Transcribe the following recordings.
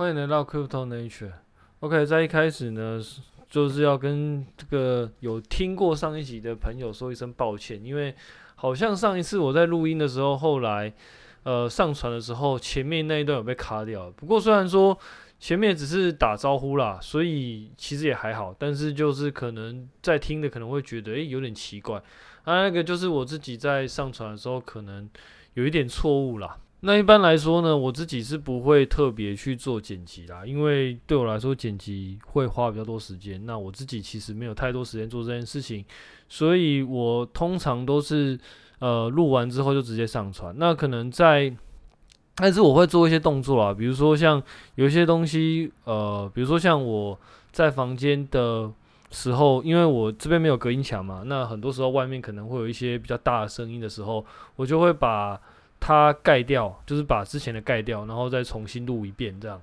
欢迎来到 Crypto Nature。OK，在一开始呢，就是要跟这个有听过上一集的朋友说一声抱歉，因为好像上一次我在录音的时候，后来呃上传的时候，前面那一段有被卡掉。不过虽然说前面只是打招呼啦，所以其实也还好，但是就是可能在听的可能会觉得诶、有点奇怪。啊，那个就是我自己在上传的时候可能有一点错误啦。那一般来说呢，我自己是不会特别去做剪辑啦，因为对我来说剪辑会花比较多时间。那我自己其实没有太多时间做这件事情，所以我通常都是呃录完之后就直接上传。那可能在，但是我会做一些动作啊，比如说像有一些东西，呃，比如说像我在房间的时候，因为我这边没有隔音墙嘛，那很多时候外面可能会有一些比较大的声音的时候，我就会把。它盖掉，就是把之前的盖掉，然后再重新录一遍，这样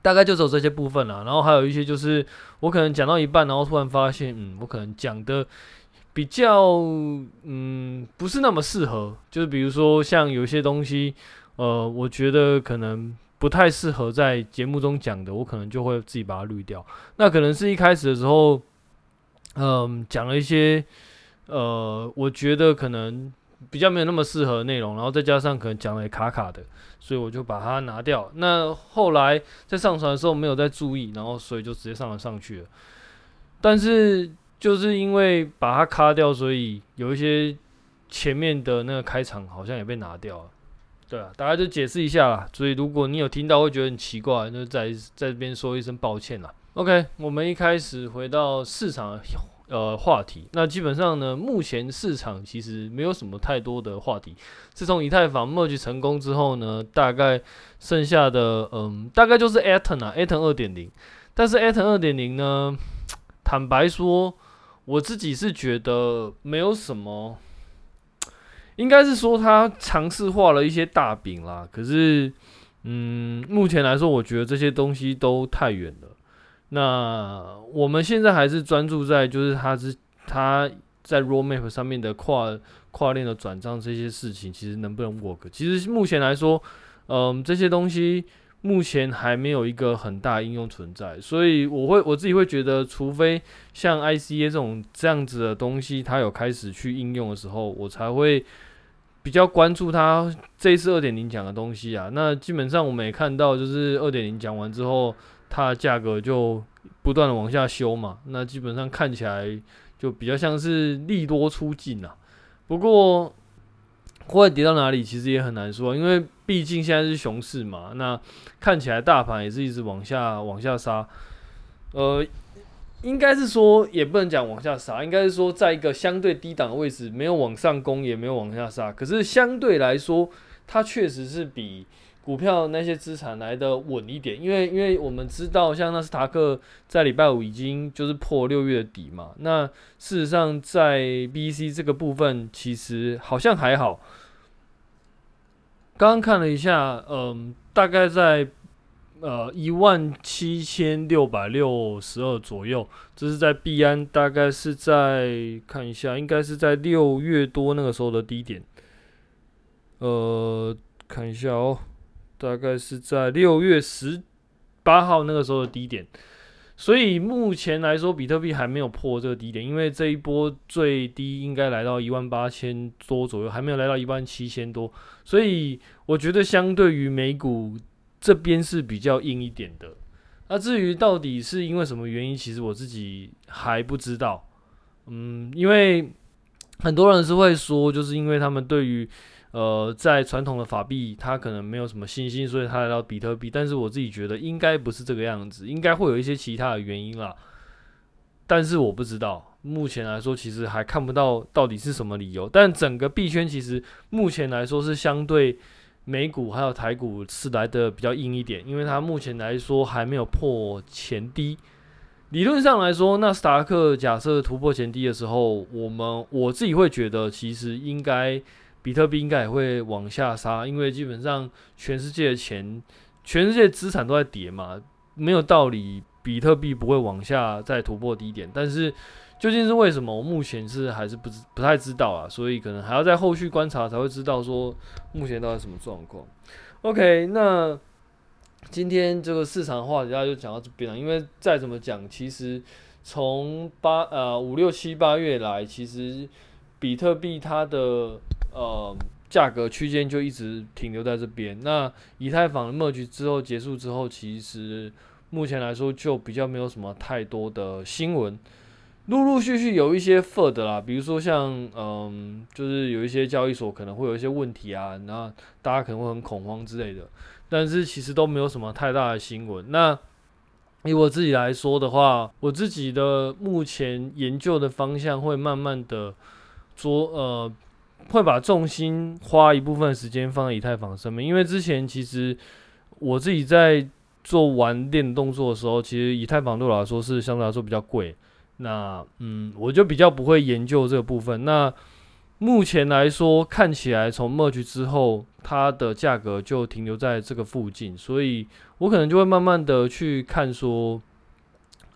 大概就只有这些部分了。然后还有一些就是我可能讲到一半，然后突然发现，嗯，我可能讲的比较，嗯，不是那么适合。就是比如说像有一些东西，呃，我觉得可能不太适合在节目中讲的，我可能就会自己把它滤掉。那可能是一开始的时候，嗯，讲了一些，呃，我觉得可能。比较没有那么适合的内容，然后再加上可能讲的也卡卡的，所以我就把它拿掉。那后来在上传的时候没有再注意，然后所以就直接上传上去了。但是就是因为把它卡掉，所以有一些前面的那个开场好像也被拿掉了。对啊，大家就解释一下啦。所以如果你有听到会觉得很奇怪，就在在这边说一声抱歉啦。OK，我们一开始回到市场。呃，话题那基本上呢，目前市场其实没有什么太多的话题。自从以太坊 merge 成功之后呢，大概剩下的嗯，大概就是 Aton 啊，Aton 二点零。但是 Aton 二点零呢，坦白说，我自己是觉得没有什么，应该是说他尝试画了一些大饼啦。可是，嗯，目前来说，我觉得这些东西都太远了。那我们现在还是专注在就是它是它在 roadmap 上面的跨跨链的转账这些事情，其实能不能 work？其实目前来说，嗯，这些东西目前还没有一个很大应用存在，所以我会我自己会觉得，除非像 ICA 这种这样子的东西，它有开始去应用的时候，我才会比较关注它这一次二点零讲的东西啊。那基本上我们也看到，就是二点零讲完之后。它的价格就不断的往下修嘛，那基本上看起来就比较像是利多出尽啊。不过会跌到哪里，其实也很难说，因为毕竟现在是熊市嘛。那看起来大盘也是一直往下往下杀，呃，应该是说也不能讲往下杀，应该是说在一个相对低档的位置，没有往上攻，也没有往下杀。可是相对来说，它确实是比。股票那些资产来的稳一点，因为因为我们知道，像纳斯达克在礼拜五已经就是破六月底嘛。那事实上，在 B、C 这个部分，其实好像还好。刚刚看了一下，嗯，大概在呃一万七千六百六十二左右。这是在币安，大概是在看一下，应该是在六月多那个时候的低点。呃，看一下哦。大概是在六月十八号那个时候的低点，所以目前来说，比特币还没有破这个低点，因为这一波最低应该来到一万八千多左右，还没有来到一万七千多，所以我觉得相对于美股这边是比较硬一点的。那至于到底是因为什么原因，其实我自己还不知道。嗯，因为很多人是会说，就是因为他们对于呃，在传统的法币，它可能没有什么信心，所以它来到比特币。但是我自己觉得应该不是这个样子，应该会有一些其他的原因啦。但是我不知道，目前来说其实还看不到到底是什么理由。但整个币圈其实目前来说是相对美股还有台股是来的比较硬一点，因为它目前来说还没有破前低。理论上来说，纳斯达克假设突破前低的时候，我们我自己会觉得其实应该。比特币应该也会往下杀，因为基本上全世界的钱、全世界资产都在跌嘛，没有道理比特币不会往下再突破低点。但是究竟是为什么，我目前是还是不知不太知道啊，所以可能还要在后续观察才会知道说目前到底什么状况。OK，那今天这个市场话题大家就讲到这边了。因为再怎么讲，其实从八呃五六七八月来，其实比特币它的呃价格区间就一直停留在这边。那以太坊的 merge 之后结束之后，其实目前来说就比较没有什么太多的新闻。陆陆续续有一些 FUD 啦，比如说像嗯，就是有一些交易所可能会有一些问题啊，然后大家可能会很恐慌之类的，但是其实都没有什么太大的新闻。那以我自己来说的话，我自己的目前研究的方向会慢慢的说，呃，会把重心花一部分时间放在以太坊上面，因为之前其实我自己在做玩链动作的时候，其实以太坊对我来说是相对来说比较贵。那嗯，我就比较不会研究这个部分。那目前来说，看起来从 merge 之后，它的价格就停留在这个附近，所以我可能就会慢慢的去看说，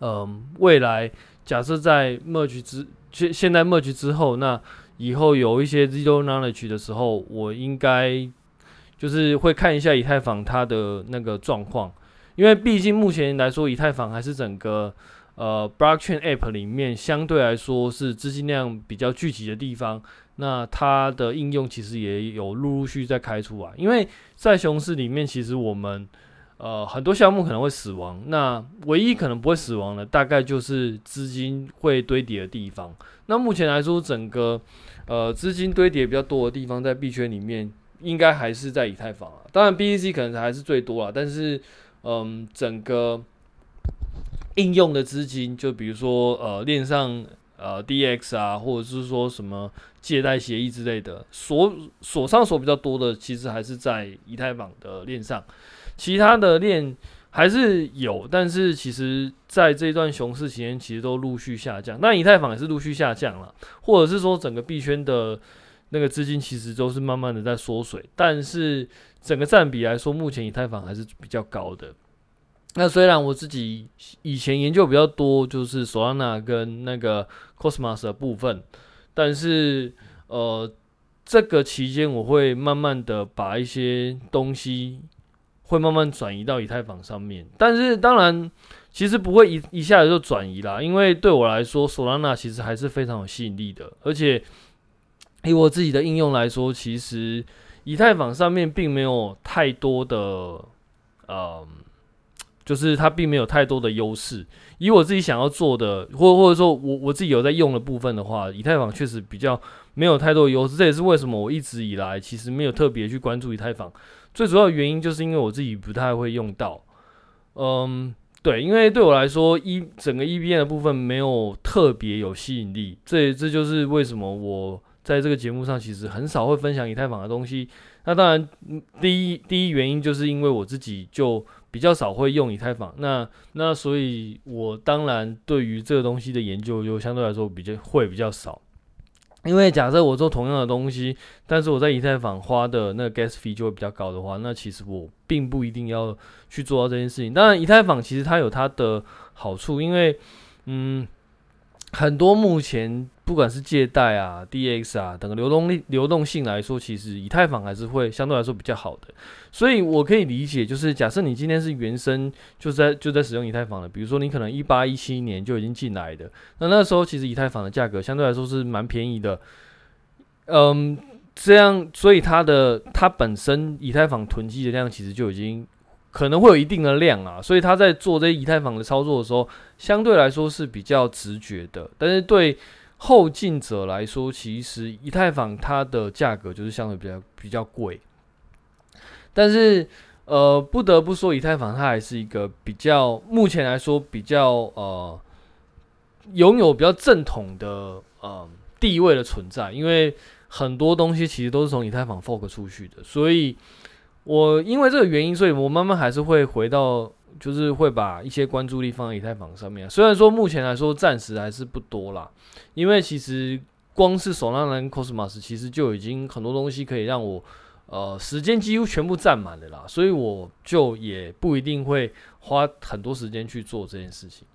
嗯，未来假设在 merge 之现现在 merge 之后，那以后有一些 zero knowledge 的时候，我应该就是会看一下以太坊它的那个状况，因为毕竟目前来说，以太坊还是整个。呃，Blockchain App 里面相对来说是资金量比较聚集的地方，那它的应用其实也有陆陆续续在开出来。因为在熊市里面，其实我们呃很多项目可能会死亡，那唯一可能不会死亡的，大概就是资金会堆叠的地方。那目前来说，整个呃资金堆叠比较多的地方，在币圈里面，应该还是在以太坊啊。当然，BTC 可能还是最多啊，但是嗯，整个。应用的资金，就比如说呃链上呃 DX 啊，或者是说什么借贷协议之类的，锁锁上锁比较多的，其实还是在以太坊的链上，其他的链还是有，但是其实在这段熊市期间，其实都陆续下降。那以太坊也是陆续下降了，或者是说整个币圈的那个资金其实都是慢慢的在缩水，但是整个占比来说，目前以太坊还是比较高的。那虽然我自己以前研究比较多，就是 Solana 跟那个 Cosmos 的部分，但是呃，这个期间我会慢慢的把一些东西会慢慢转移到以太坊上面，但是当然其实不会一一下子就转移啦，因为对我来说，Solana 其实还是非常有吸引力的，而且以我自己的应用来说，其实以太坊上面并没有太多的呃。就是它并没有太多的优势。以我自己想要做的，或或者说我我自己有在用的部分的话，以太坊确实比较没有太多优势。这也是为什么我一直以来其实没有特别去关注以太坊。最主要的原因就是因为我自己不太会用到。嗯，对，因为对我来说，一整个 EVM 的部分没有特别有吸引力。这这就是为什么我在这个节目上其实很少会分享以太坊的东西。那当然，第一第一原因就是因为我自己就。比较少会用以太坊，那那所以，我当然对于这个东西的研究就相对来说比较会比较少，因为假设我做同样的东西，但是我在以太坊花的那个 gas fee 就会比较高的话，那其实我并不一定要去做到这件事情。当然，以太坊其实它有它的好处，因为嗯，很多目前。不管是借贷啊、DX 啊等个流动力、流动性来说，其实以太坊还是会相对来说比较好的。所以我可以理解，就是假设你今天是原生就在就在使用以太坊的，比如说你可能一八一七年就已经进来的，那那时候其实以太坊的价格相对来说是蛮便宜的。嗯，这样，所以它的它本身以太坊囤积的量其实就已经可能会有一定的量啊，所以他在做这些以太坊的操作的时候，相对来说是比较直觉的。但是对后进者来说，其实以太坊它的价格就是相对比较比较贵，但是呃不得不说，以太坊它还是一个比较目前来说比较呃拥有比较正统的呃地位的存在，因为很多东西其实都是从以太坊 fork 出去的，所以我因为这个原因，所以我慢慢还是会回到。就是会把一些关注力放在以太坊上面，虽然说目前来说暂时还是不多啦，因为其实光是 Solana 跟 Cosmos 其实就已经很多东西可以让我呃时间几乎全部占满了啦，所以我就也不一定会花很多时间去做这件事情。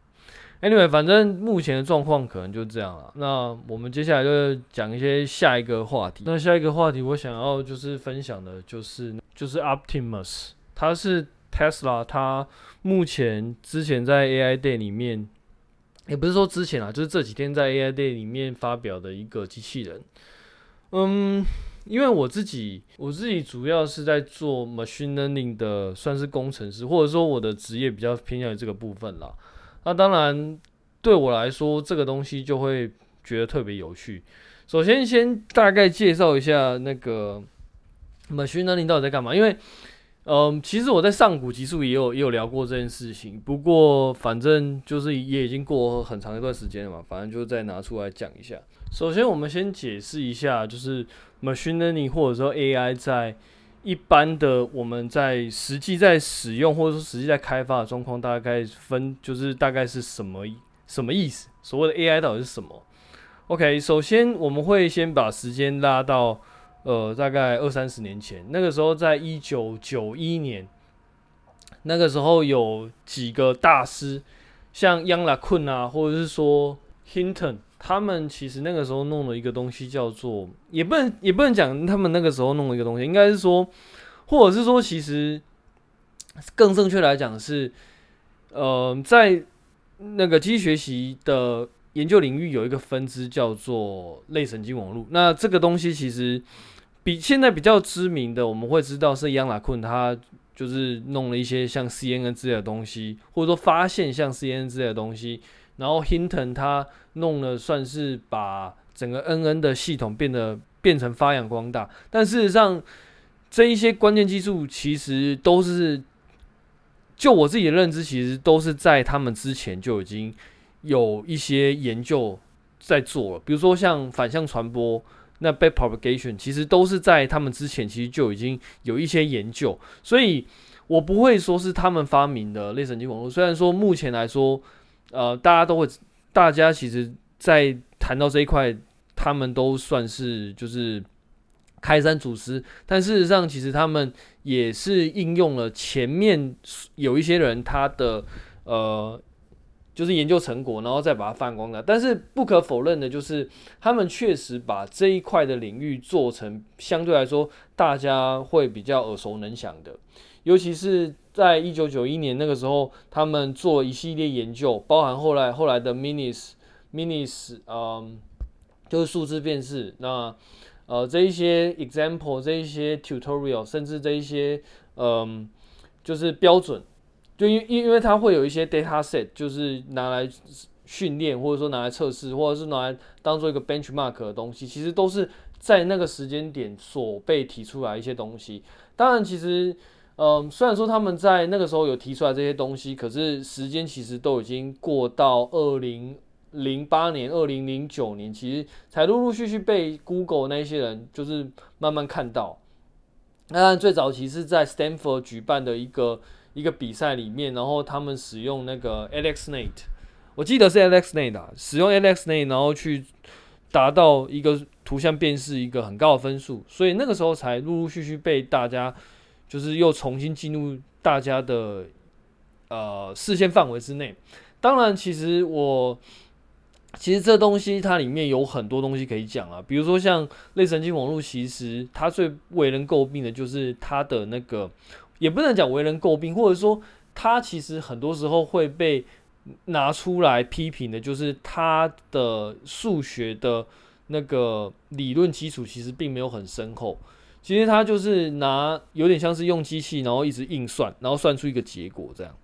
Anyway，反正目前的状况可能就这样了。那我们接下来就讲一些下一个话题。那下一个话题我想要就是分享的就是就是 Optimus，它是。Tesla 它目前之前在 AI Day 里面，也不是说之前啊，就是这几天在 AI Day 里面发表的一个机器人。嗯，因为我自己我自己主要是在做 machine learning 的，算是工程师，或者说我的职业比较偏向于这个部分啦。那当然对我来说，这个东西就会觉得特别有趣。首先，先大概介绍一下那个 machine learning 到底在干嘛，因为。嗯，其实我在上古集数也有也有聊过这件事情，不过反正就是也已经过很长一段时间了嘛，反正就再拿出来讲一下。首先，我们先解释一下，就是 machine learning 或者说 AI 在一般的我们在实际在使用或者说实际在开发的状况，大概分就是大概是什么什么意思？所谓的 AI 到底是什么？OK，首先我们会先把时间拉到。呃，大概二三十年前，那个时候在一九九一年，那个时候有几个大师，像 Yann LeCun 啊，或者是说 Hinton，他们其实那个时候弄了一个东西叫做，也不能也不能讲他们那个时候弄了一个东西，应该是说，或者是说，其实更正确来讲是，呃，在那个机器学习的研究领域有一个分支叫做类神经网络，那这个东西其实。比现在比较知名的，我们会知道是 Yann LeCun，他就是弄了一些像 CNN 之类的东西，或者说发现像 CNN 之类的东西。然后 Hinton 他弄了，算是把整个 NN 的系统变得变成发扬光大。但事实上，这一些关键技术其实都是，就我自己的认知，其实都是在他们之前就已经有一些研究在做了。比如说像反向传播。那 backpropagation 其实都是在他们之前，其实就已经有一些研究，所以我不会说是他们发明的类神经网络。虽然说目前来说，呃，大家都会，大家其实在谈到这一块，他们都算是就是开山祖师，但事实上，其实他们也是应用了前面有一些人他的呃。就是研究成果，然后再把它放光的。但是不可否认的，就是他们确实把这一块的领域做成相对来说大家会比较耳熟能详的。尤其是在一九九一年那个时候，他们做一系列研究，包含后来后来的 minis minis，嗯，就是数字辨识。那呃这一些 example，这一些 tutorial，甚至这一些嗯，就是标准。就因因因为它会有一些 data set，就是拿来训练，或者说拿来测试，或者是拿来当做一个 benchmark 的东西，其实都是在那个时间点所被提出来一些东西。当然，其实，嗯，虽然说他们在那个时候有提出来这些东西，可是时间其实都已经过到二零零八年、二零零九年，其实才陆陆续续被 Google 那些人就是慢慢看到。那最早其实是在 Stanford 举办的一个。一个比赛里面，然后他们使用那个 AlexNet，我记得是 AlexNet 啊，使用 AlexNet，然后去达到一个图像辨识一个很高的分数，所以那个时候才陆陆续续被大家就是又重新进入大家的呃视线范围之内。当然，其实我其实这东西它里面有很多东西可以讲啊，比如说像类神经网络，其实它最为人诟病的就是它的那个。也不能讲为人诟病，或者说它其实很多时候会被拿出来批评的，就是它的数学的那个理论基础其实并没有很深厚。其实他就是拿有点像是用机器，然后一直硬算，然后算出一个结果这样。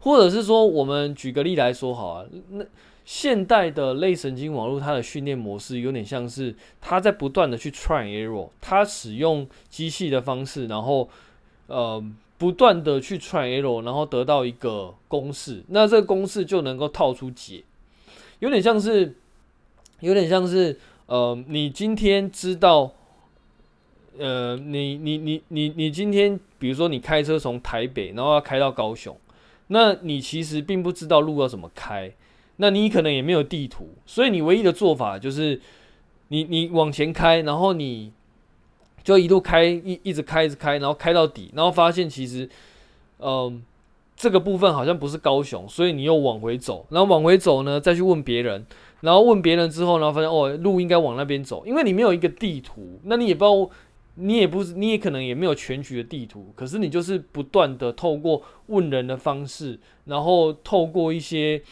或者是说，我们举个例来说好啊，那现代的类神经网络它的训练模式有点像是它在不断的去 try error，它使用机器的方式，然后。呃，不断的去 try error，然后得到一个公式，那这个公式就能够套出解，有点像是，有点像是，呃，你今天知道，呃，你你你你你今天，比如说你开车从台北，然后要开到高雄，那你其实并不知道路要怎么开，那你可能也没有地图，所以你唯一的做法就是你，你往前开，然后你。就一路开一一直开一直开，然后开到底，然后发现其实，嗯、这个部分好像不是高雄，所以你又往回走，然后往回走呢，再去问别人，然后问别人之后，然后发现哦，路应该往那边走，因为你没有一个地图，那你也不知道你也不是，你也可能也没有全局的地图，可是你就是不断的透过问人的方式，然后透过一些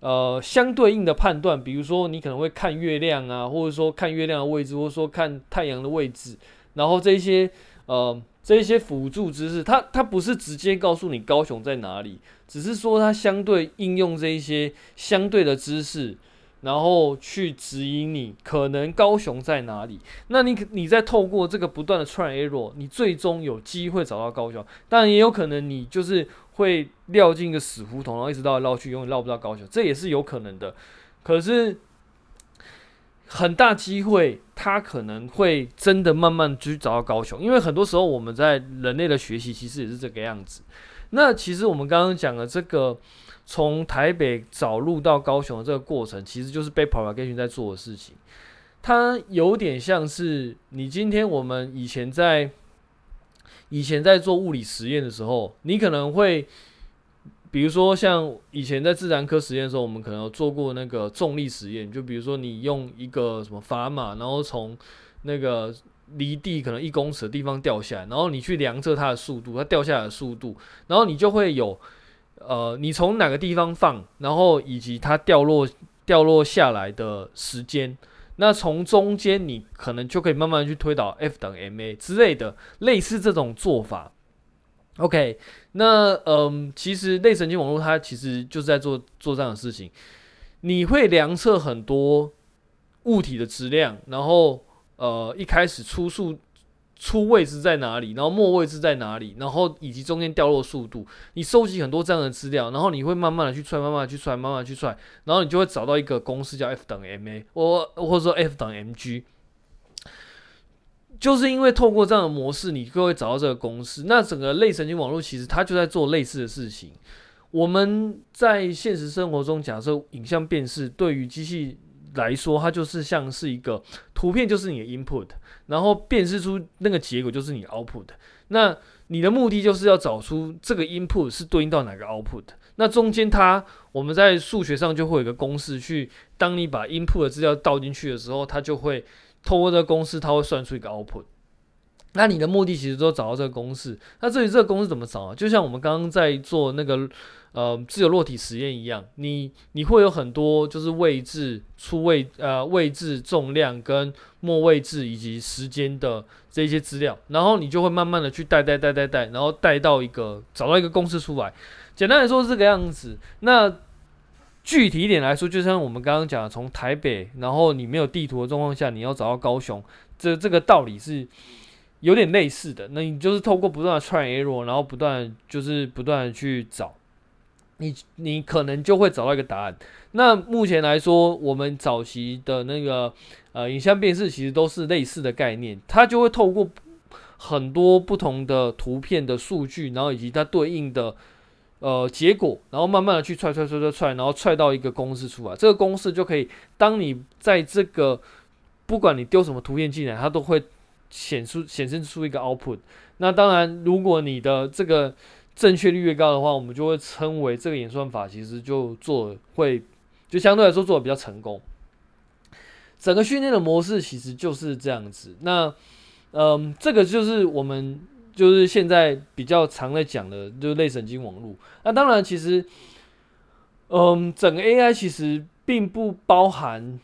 呃相对应的判断，比如说你可能会看月亮啊，或者说看月亮的位置，或者说看太阳的位置，然后这些呃这些辅助知识，它它不是直接告诉你高雄在哪里，只是说它相对应用这一些相对的知识。然后去指引你可能高雄在哪里，那你你再透过这个不断的 try error，你最终有机会找到高雄。当然也有可能你就是会掉进一个死胡同，然后一直绕来绕去，永远绕不到高雄，这也是有可能的。可是很大机会，他可能会真的慢慢去找到高雄，因为很多时候我们在人类的学习其实也是这个样子。那其实我们刚刚讲的这个。从台北找路到高雄的这个过程，其实就是被 propagation 在做的事情。它有点像是你今天我们以前在以前在做物理实验的时候，你可能会，比如说像以前在自然科实验的时候，我们可能有做过那个重力实验。就比如说你用一个什么砝码，然后从那个离地可能一公尺的地方掉下来，然后你去量测它的速度，它掉下来的速度，然后你就会有。呃，你从哪个地方放，然后以及它掉落掉落下来的时间，那从中间你可能就可以慢慢去推导 F 等于 ma 之类的，类似这种做法。OK，那嗯、其实类神经网络它其实就是在做做这样的事情，你会量测很多物体的质量，然后呃一开始初速。出位置在哪里，然后末位置在哪里，然后以及中间掉落速度，你收集很多这样的资料，然后你会慢慢的去踹，慢慢的去踹，慢慢的去踹，然后你就会找到一个公式叫 F 等于 ma，或或者说 F 等于 mg，就是因为透过这样的模式，你就会找到这个公式。那整个类神经网络其实它就在做类似的事情。我们在现实生活中，假设影像辨识对于机器来说，它就是像是一个图片，就是你的 input，然后辨识出那个结果就是你的 output。那你的目的就是要找出这个 input 是对应到哪个 output。那中间它我们在数学上就会有一个公式去，当你把 input 的资料倒进去的时候，它就会透过这个公式，它会算出一个 output。那你的目的其实都找到这个公式。那至于这个公式怎么找啊？就像我们刚刚在做那个。呃，自由落体实验一样，你你会有很多就是位置、出位呃位置、重量跟末位置以及时间的这些资料，然后你就会慢慢的去带带带带带，然后带到一个找到一个公式出来。简单来说是这个样子。那具体一点来说，就像我们刚刚讲的，从台北，然后你没有地图的状况下，你要找到高雄，这这个道理是有点类似的。那你就是透过不断的 try error，然后不断就是不断的去找。你你可能就会找到一个答案。那目前来说，我们早期的那个呃影像辨识其实都是类似的概念，它就会透过很多不同的图片的数据，然后以及它对应的呃结果，然后慢慢的去踹踹踹踹踹，然后踹到一个公式出来。这个公式就可以，当你在这个不管你丢什么图片进来，它都会显出显示出一个 output。那当然，如果你的这个正确率越高的话，我们就会称为这个演算法其实就做会就相对来说做的比较成功。整个训练的模式其实就是这样子。那嗯，这个就是我们就是现在比较常在讲的，就是类神经网络。那当然，其实嗯，整个 AI 其实并不包含。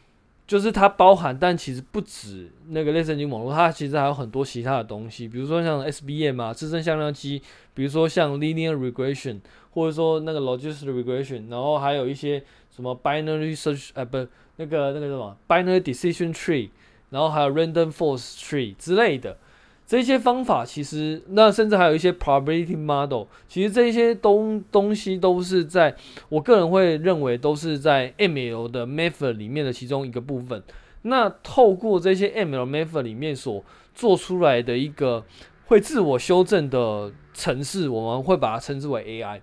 就是它包含，但其实不止那个类神经网络，它其实还有很多其他的东西，比如说像 SBM 啊，自身向量机，比如说像 linear regression，或者说那个 logistic regression，然后还有一些什么 binary search，呃，不，那个那个什么 binary decision tree，然后还有 random force tree 之类的。这些方法其实，那甚至还有一些 probability model，其实这些东东西都是在我个人会认为都是在 ML 的 method 里面的其中一个部分。那透过这些 ML method 里面所做出来的一个会自我修正的程式，我们会把它称之为 AI。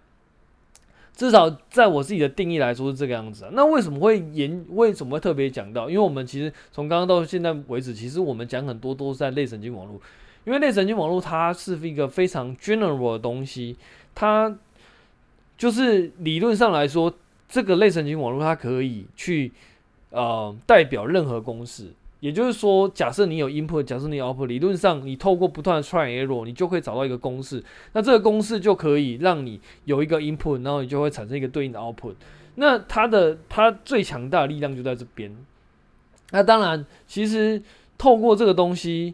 至少在我自己的定义来说是这个样子啊。那为什么会研？为什么会特别讲到？因为我们其实从刚刚到现在为止，其实我们讲很多都是在类神经网络。因为类神经网络它是一个非常 general 的东西，它就是理论上来说，这个类神经网络它可以去呃代表任何公式。也就是说，假设你有 input，假设你有 output，理论上你透过不断的 try and error，你就会找到一个公式。那这个公式就可以让你有一个 input，然后你就会产生一个对应的 output。那它的它最强大的力量就在这边。那当然，其实透过这个东西，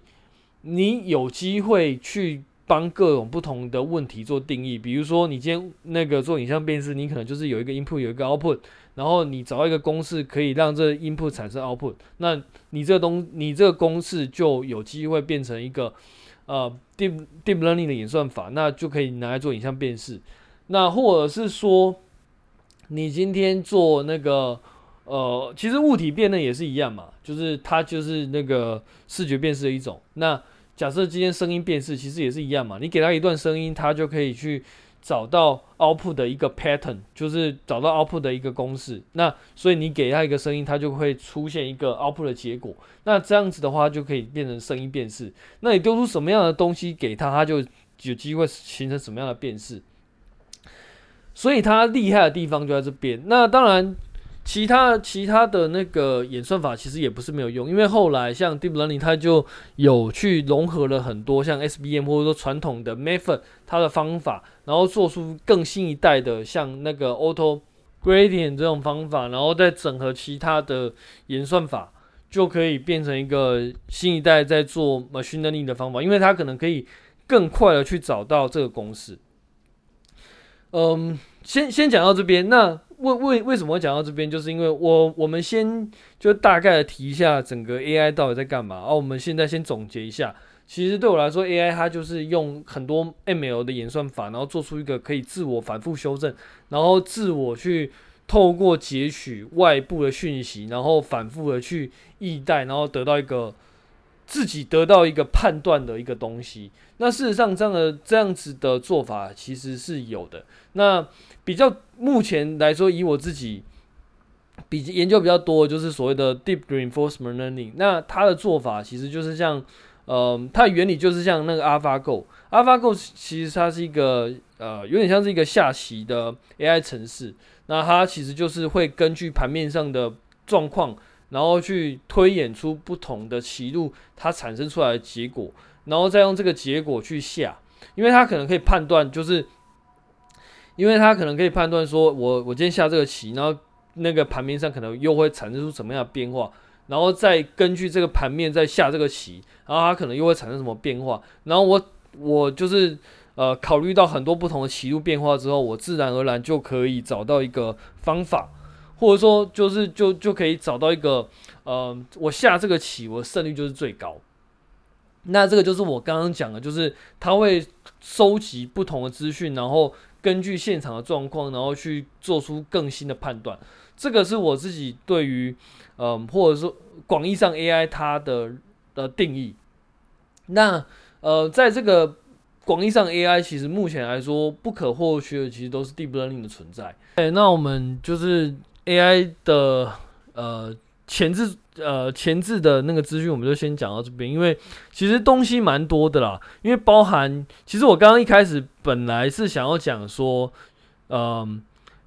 你有机会去帮各种不同的问题做定义。比如说，你今天那个做影像辨识，你可能就是有一个 input，有一个 output。然后你找一个公式，可以让这 input 产生 output，那你这个东，你这个公式就有机会变成一个呃 deep deep learning 的演算法，那就可以拿来做影像辨识。那或者是说，你今天做那个呃，其实物体辨认也是一样嘛，就是它就是那个视觉辨识的一种。那假设今天声音辨识，其实也是一样嘛，你给它一段声音，它就可以去。找到 output 的一个 pattern，就是找到 output 的一个公式。那所以你给它一个声音，它就会出现一个 output 的结果。那这样子的话，就可以变成声音辨识。那你丢出什么样的东西给它，它就有机会形成什么样的辨识。所以它厉害的地方就在这边。那当然。其他其他的那个演算法其实也不是没有用，因为后来像 Deep Learning 它就有去融合了很多像 SVM 或者说传统的 method 它的方法，然后做出更新一代的像那个 Auto Gradient 这种方法，然后再整合其他的演算法，就可以变成一个新一代在做 Machine Learning 的方法，因为它可能可以更快的去找到这个公式。嗯，先先讲到这边，那。为为为什么会讲到这边？就是因为我我们先就大概的提一下整个 AI 到底在干嘛。而、啊、我们现在先总结一下，其实对我来说，AI 它就是用很多 ML 的演算法，然后做出一个可以自我反复修正，然后自我去透过截取外部的讯息，然后反复的去意代，然后得到一个自己得到一个判断的一个东西。那事实上，这样的这样子的做法其实是有的。那比较目前来说，以我自己比研究比较多，就是所谓的 deep reinforcement learning。那它的做法其实就是像，呃，它的原理就是像那个 AlphaGo。AlphaGo 其实它是一个呃，有点像是一个下棋的 AI 程式。那它其实就是会根据盘面上的状况，然后去推演出不同的棋路，它产生出来的结果，然后再用这个结果去下，因为它可能可以判断就是。因为他可能可以判断说，我我今天下这个棋，然后那个盘面上可能又会产生出什么样的变化，然后再根据这个盘面再下这个棋，然后它可能又会产生什么变化，然后我我就是呃考虑到很多不同的棋路变化之后，我自然而然就可以找到一个方法，或者说就是就就可以找到一个呃我下这个棋，我胜率就是最高。那这个就是我刚刚讲的，就是他会收集不同的资讯，然后。根据现场的状况，然后去做出更新的判断，这个是我自己对于，嗯，或者说广义上 AI 它的的定义。那呃，在这个广义上 AI，其实目前来说不可或缺的，其实都是 Deep Learning 的存在。哎，那我们就是 AI 的呃。前置呃前置的那个资讯，我们就先讲到这边，因为其实东西蛮多的啦。因为包含，其实我刚刚一开始本来是想要讲说，嗯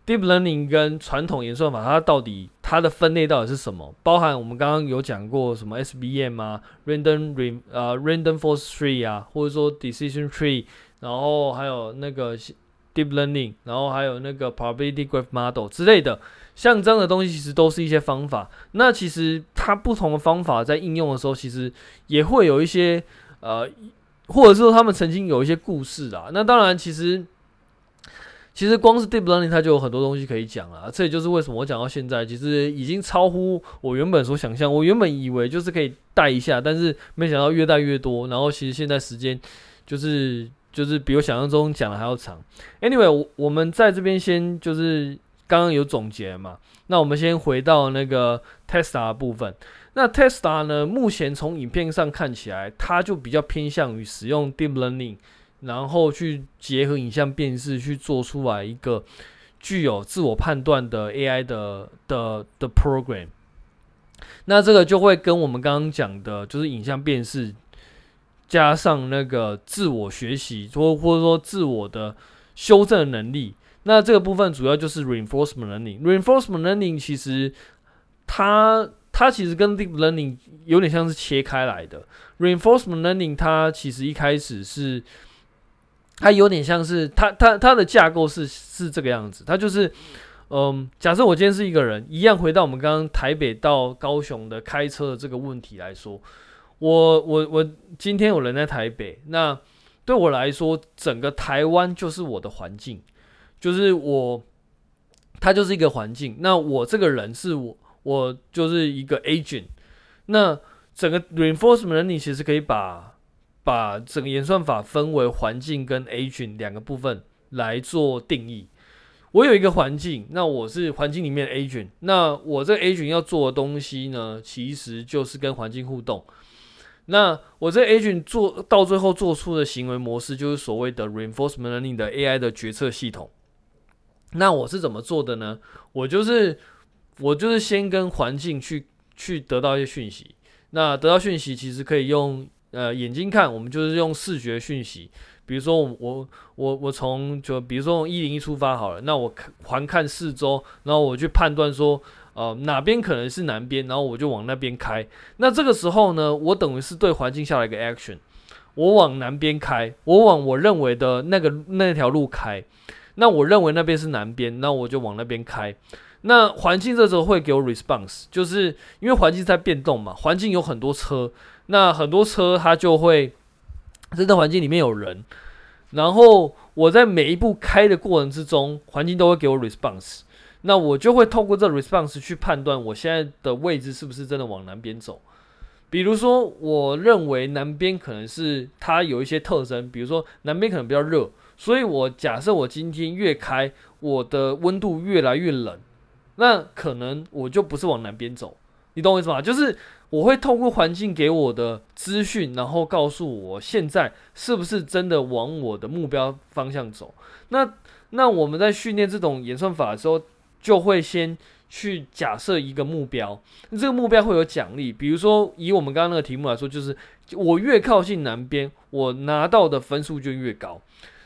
，deep learning 跟传统演算法，它到底它的分类到底是什么？包含我们刚刚有讲过什么 SVM 啊，random re 呃 random force tree 啊，或者说 decision tree，然后还有那个 deep learning，然后还有那个 probability graph model 之类的。像这样的东西，其实都是一些方法。那其实它不同的方法在应用的时候，其实也会有一些呃，或者说他们曾经有一些故事啊。那当然，其实其实光是 deep learning 它就有很多东西可以讲了。这也就是为什么我讲到现在，其实已经超乎我原本所想象。我原本以为就是可以带一下，但是没想到越带越多。然后其实现在时间就是就是比我想象中讲的还要长。Anyway，我我们在这边先就是。刚刚有总结嘛？那我们先回到那个 Tesla 部分。那 Tesla 呢？目前从影片上看起来，它就比较偏向于使用 Deep Learning，然后去结合影像辨识，去做出来一个具有自我判断的 AI 的的的 program。那这个就会跟我们刚刚讲的，就是影像辨识加上那个自我学习，或或者说自我的修正能力。那这个部分主要就是 reinforcement learning。reinforcement learning 其实它它其实跟 deep learning 有点像是切开来的。reinforcement learning 它其实一开始是，它有点像是它它它的架构是是这个样子，它就是，嗯，假设我今天是一个人，一样回到我们刚刚台北到高雄的开车的这个问题来说，我我我今天有人在台北，那对我来说，整个台湾就是我的环境，就是我，它就是一个环境。那我这个人是我，我就是一个 agent。那整个 reinforcement learning 其实可以把把整个演算法分为环境跟 agent 两个部分来做定义。我有一个环境，那我是环境里面 agent。那我这个 agent 要做的东西呢，其实就是跟环境互动。那我这 agent 做到最后做出的行为模式，就是所谓的 reinforcement learning 的 AI 的决策系统。那我是怎么做的呢？我就是我就是先跟环境去去得到一些讯息。那得到讯息其实可以用呃眼睛看，我们就是用视觉讯息。比如说我我我我从就比如说从一零一出发好了，那我环看四周，然后我去判断说。呃，哪边可能是南边，然后我就往那边开。那这个时候呢，我等于是对环境下了一个 action，我往南边开，我往我认为的那个那条路开。那我认为那边是南边，那我就往那边开。那环境这时候会给我 response，就是因为环境在变动嘛，环境有很多车，那很多车它就会在这环境里面有人，然后我在每一步开的过程之中，环境都会给我 response。那我就会透过这 response 去判断我现在的位置是不是真的往南边走。比如说，我认为南边可能是它有一些特征，比如说南边可能比较热，所以我假设我今天越开，我的温度越来越冷，那可能我就不是往南边走。你懂我意思吗？就是我会透过环境给我的资讯，然后告诉我现在是不是真的往我的目标方向走。那那我们在训练这种演算法的时候，就会先去假设一个目标，这个目标会有奖励。比如说，以我们刚刚那个题目来说，就是我越靠近南边，我拿到的分数就越高。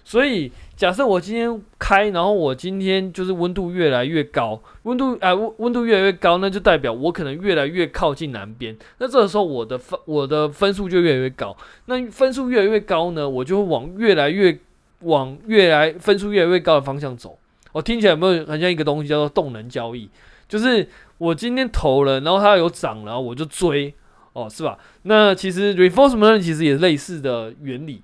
所以，假设我今天开，然后我今天就是温度越来越高，温度啊温温度越来越高，那就代表我可能越来越靠近南边。那这个时候，我的分我的分数就越来越高。那分数越来越高呢，我就会往越来越往越来分数越来越高的方向走。我听起来有没有很像一个东西叫做动能交易？就是我今天投了，然后它有涨，然后我就追，哦，是吧？那其实 reinforcement 其实也类似的原理。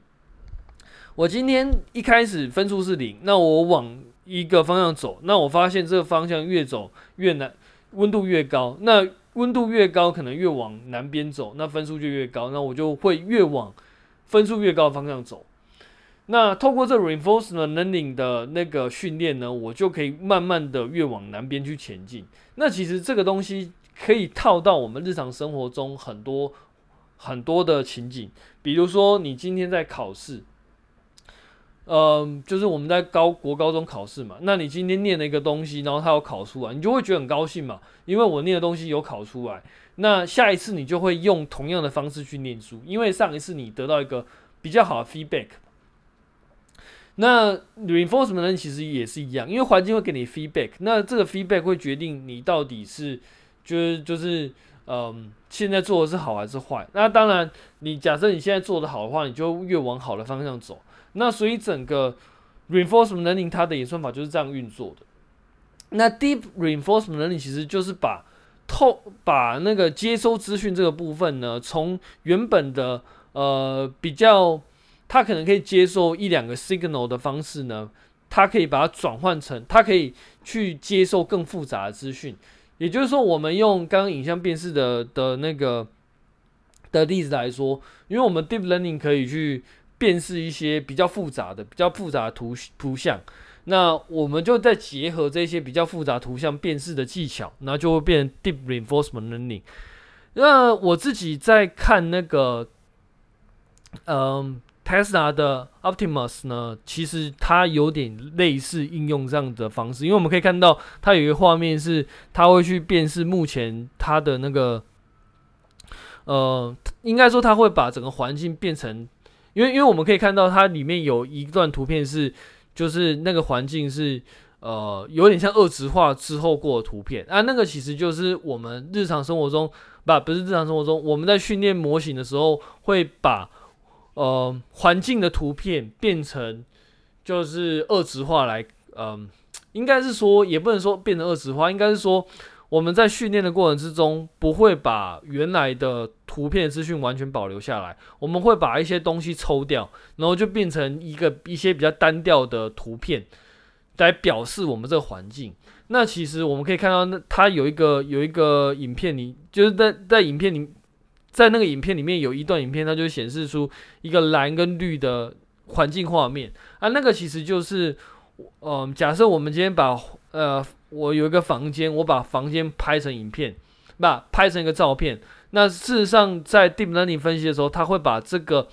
我今天一开始分数是零，那我往一个方向走，那我发现这个方向越走越南，温度越高，那温度越高，可能越往南边走，那分数就越高，那我就会越往分数越高的方向走。那透过这 reinforcement learning 的那个训练呢，我就可以慢慢的越往南边去前进。那其实这个东西可以套到我们日常生活中很多很多的情景，比如说你今天在考试，嗯，就是我们在高国高中考试嘛，那你今天念了一个东西，然后它有考出来，你就会觉得很高兴嘛，因为我念的东西有考出来。那下一次你就会用同样的方式去念书，因为上一次你得到一个比较好的 feedback。那 reinforcement，其实也是一样，因为环境会给你 feedback，那这个 feedback 会决定你到底是就是就是嗯，现在做的是好还是坏。那当然，你假设你现在做的好的话，你就越往好的方向走。那所以整个 reinforcement learning 它的演算法就是这样运作的。那 deep reinforcement learning 其实就是把透把那个接收资讯这个部分呢，从原本的呃比较。它可能可以接受一两个 signal 的方式呢，它可以把它转换成，它可以去接受更复杂的资讯。也就是说，我们用刚刚影像辨识的的那个的例子来说，因为我们 deep learning 可以去辨识一些比较复杂的、比较复杂的图图像，那我们就再结合这些比较复杂图像辨识的技巧，然后就会变成 deep reinforcement learning。那我自己在看那个，嗯。Tesla 的 Optimus 呢，其实它有点类似应用这样的方式，因为我们可以看到它有一个画面是，它会去辨识目前它的那个，呃，应该说它会把整个环境变成，因为因为我们可以看到它里面有一段图片是，就是那个环境是，呃，有点像二质化之后过的图片。啊，那个其实就是我们日常生活中，不，不是日常生活中，我们在训练模型的时候，会把呃环境的图片变成就是二质化来，嗯、应该是说，也不能说变成二质化，应该是说我们在训练的过程之中，不会把原来的图片资讯完全保留下来，我们会把一些东西抽掉，然后就变成一个一些比较单调的图片。来表示我们这个环境。那其实我们可以看到，那它有一个有一个影片里，就是在在影片里，在那个影片里面有一段影片，它就显示出一个蓝跟绿的环境画面啊。那个其实就是，嗯、假设我们今天把呃，我有一个房间，我把房间拍成影片，不，拍成一个照片。那事实上，在 Deep Learning 分析的时候，它会把这个。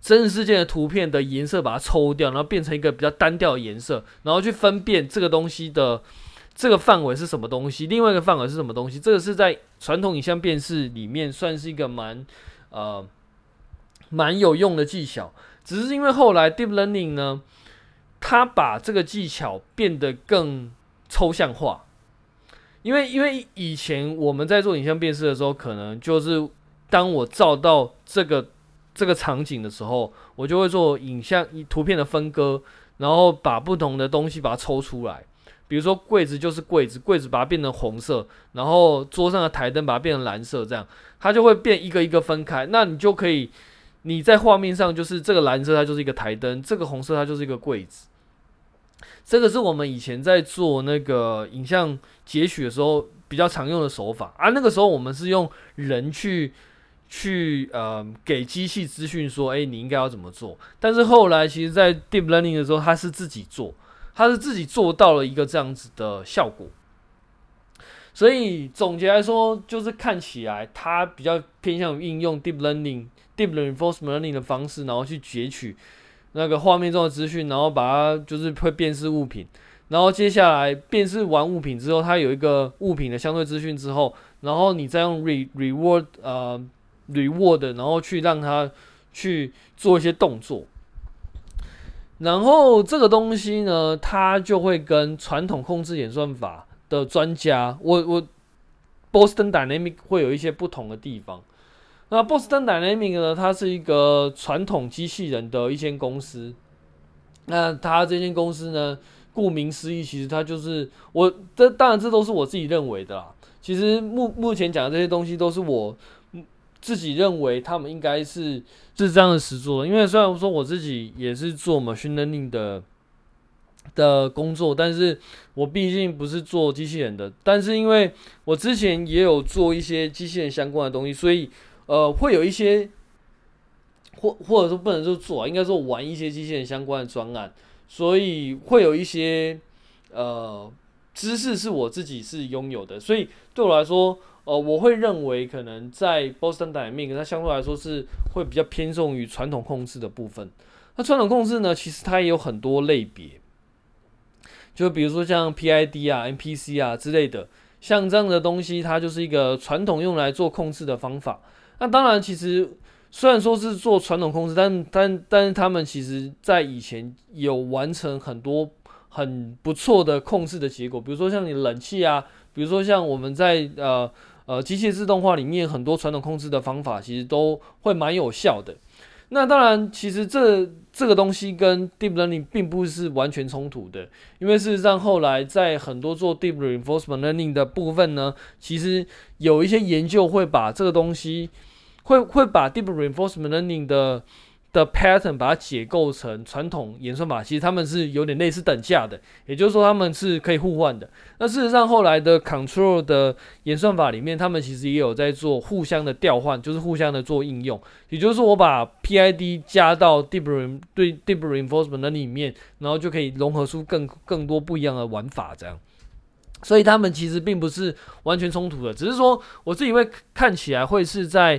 真实世界的图片的颜色把它抽掉，然后变成一个比较单调的颜色，然后去分辨这个东西的这个范围是什么东西，另外一个范围是什么东西。这个是在传统影像辨识里面算是一个蛮呃蛮有用的技巧。只是因为后来 Deep Learning 呢，它把这个技巧变得更抽象化。因为因为以前我们在做影像辨识的时候，可能就是当我照到这个。这个场景的时候，我就会做影像图片的分割，然后把不同的东西把它抽出来。比如说柜子就是柜子，柜子把它变成红色，然后桌上的台灯把它变成蓝色，这样它就会变一个一个分开。那你就可以你在画面上就是这个蓝色它就是一个台灯，这个红色它就是一个柜子。这个是我们以前在做那个影像截取的时候比较常用的手法啊。那个时候我们是用人去。去呃给机器资讯说，诶，你应该要怎么做？但是后来其实，在 deep learning 的时候，它是自己做，它是自己做到了一个这样子的效果。所以总结来说，就是看起来它比较偏向于应用 deep learning、deep reinforcement learning 的方式，然后去截取那个画面中的资讯，然后把它就是会辨识物品，然后接下来辨识完物品之后，它有一个物品的相对资讯之后，然后你再用 re reward 呃。reward，然后去让它去做一些动作，然后这个东西呢，它就会跟传统控制演算法的专家，我我 Boston Dynamic 会有一些不同的地方。那 Boston d y n a m i c 呢，它是一个传统机器人的一间公司。那它这间公司呢，顾名思义，其实它就是我这当然这都是我自己认为的啦。其实目目前讲的这些东西都是我。自己认为他们应该是是这样的实作，因为虽然说我自己也是做 machine learning 的的工作，但是我毕竟不是做机器人的。但是因为我之前也有做一些机器人相关的东西，所以呃会有一些或或者说不能说做，应该说玩一些机器人相关的专案，所以会有一些呃知识是我自己是拥有的，所以对我来说。呃，我会认为可能在 Boston Dynamics，它相对来说是会比较偏重于传统控制的部分。那传统控制呢，其实它也有很多类别，就比如说像 PID 啊、MPC 啊之类的，像这样的东西，它就是一个传统用来做控制的方法。那当然，其实虽然说是做传统控制，但但但是他们其实在以前有完成很多很不错的控制的结果，比如说像你冷气啊，比如说像我们在呃。呃，机械自动化里面很多传统控制的方法，其实都会蛮有效的。那当然，其实这这个东西跟 deep learning 并不是完全冲突的，因为事实上后来在很多做 deep reinforcement learning 的部分呢，其实有一些研究会把这个东西会会把 deep reinforcement learning 的。的 pattern 把它解构成传统演算法，其实他们是有点类似等价的，也就是说他们是可以互换的。那事实上后来的 control 的演算法里面，他们其实也有在做互相的调换，就是互相的做应用。也就是说，我把 PID 加到 deep rein 对 deep reinforcement 的里面，然后就可以融合出更更多不一样的玩法，这样。所以他们其实并不是完全冲突的，只是说我自己会看起来会是在。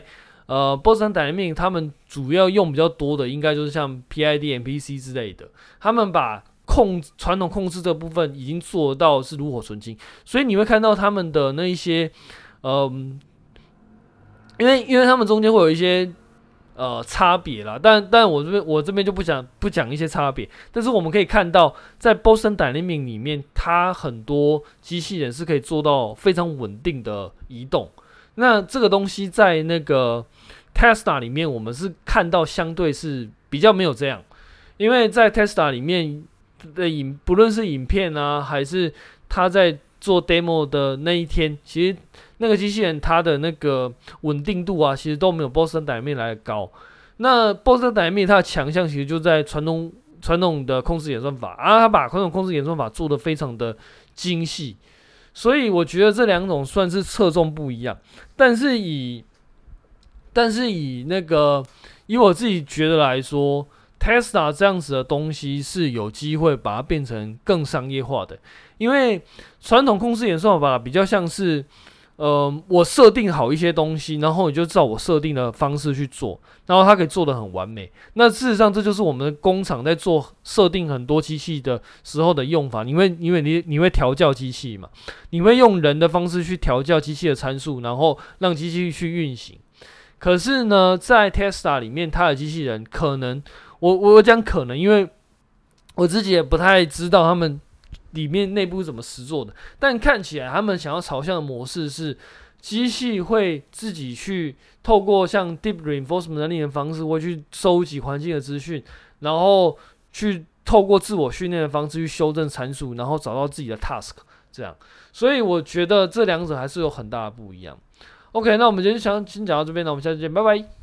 呃，Boston Dynamics 他们主要用比较多的，应该就是像 PID、MPC 之类的。他们把控传统控制这部分已经做到是炉火纯青，所以你会看到他们的那一些，嗯、因为因为他们中间会有一些呃差别啦。但但我这边我这边就不讲不讲一些差别。但是我们可以看到，在 Boston Dynamics 里面，它很多机器人是可以做到非常稳定的移动。那这个东西在那个 Tesla 里面，我们是看到相对是比较没有这样，因为在 Tesla 里面的影，不论是影片啊，还是他在做 demo 的那一天，其实那个机器人它的那个稳定度啊，其实都没有 Boston Dynamics 来的高。那 Boston Dynamics 它的强项其实就在传统传统的控制演算法啊，它把传统控制演算法做得非常的精细。所以我觉得这两种算是侧重不一样，但是以，但是以那个以我自己觉得来说，Tesla 这样子的东西是有机会把它变成更商业化的，因为传统控制演算法比较像是。呃，我设定好一些东西，然后你就照我设定的方式去做，然后它可以做得很完美。那事实上，这就是我们工厂在做设定很多机器的时候的用法。因为，因为你你会调教机器嘛，你会用人的方式去调教机器的参数，然后让机器去运行。可是呢，在 Tesla 里面，它的机器人可能，我我讲可能，因为我自己也不太知道他们。里面内部是怎么实做的？但看起来他们想要朝向的模式是，机器会自己去透过像 Deep Reinforcement 能力的方式，会去收集环境的资讯，然后去透过自我训练的方式去修正参数，然后找到自己的 task。这样，所以我觉得这两者还是有很大的不一样。OK，那我们今天想先讲到这边那，我们下次见，拜拜。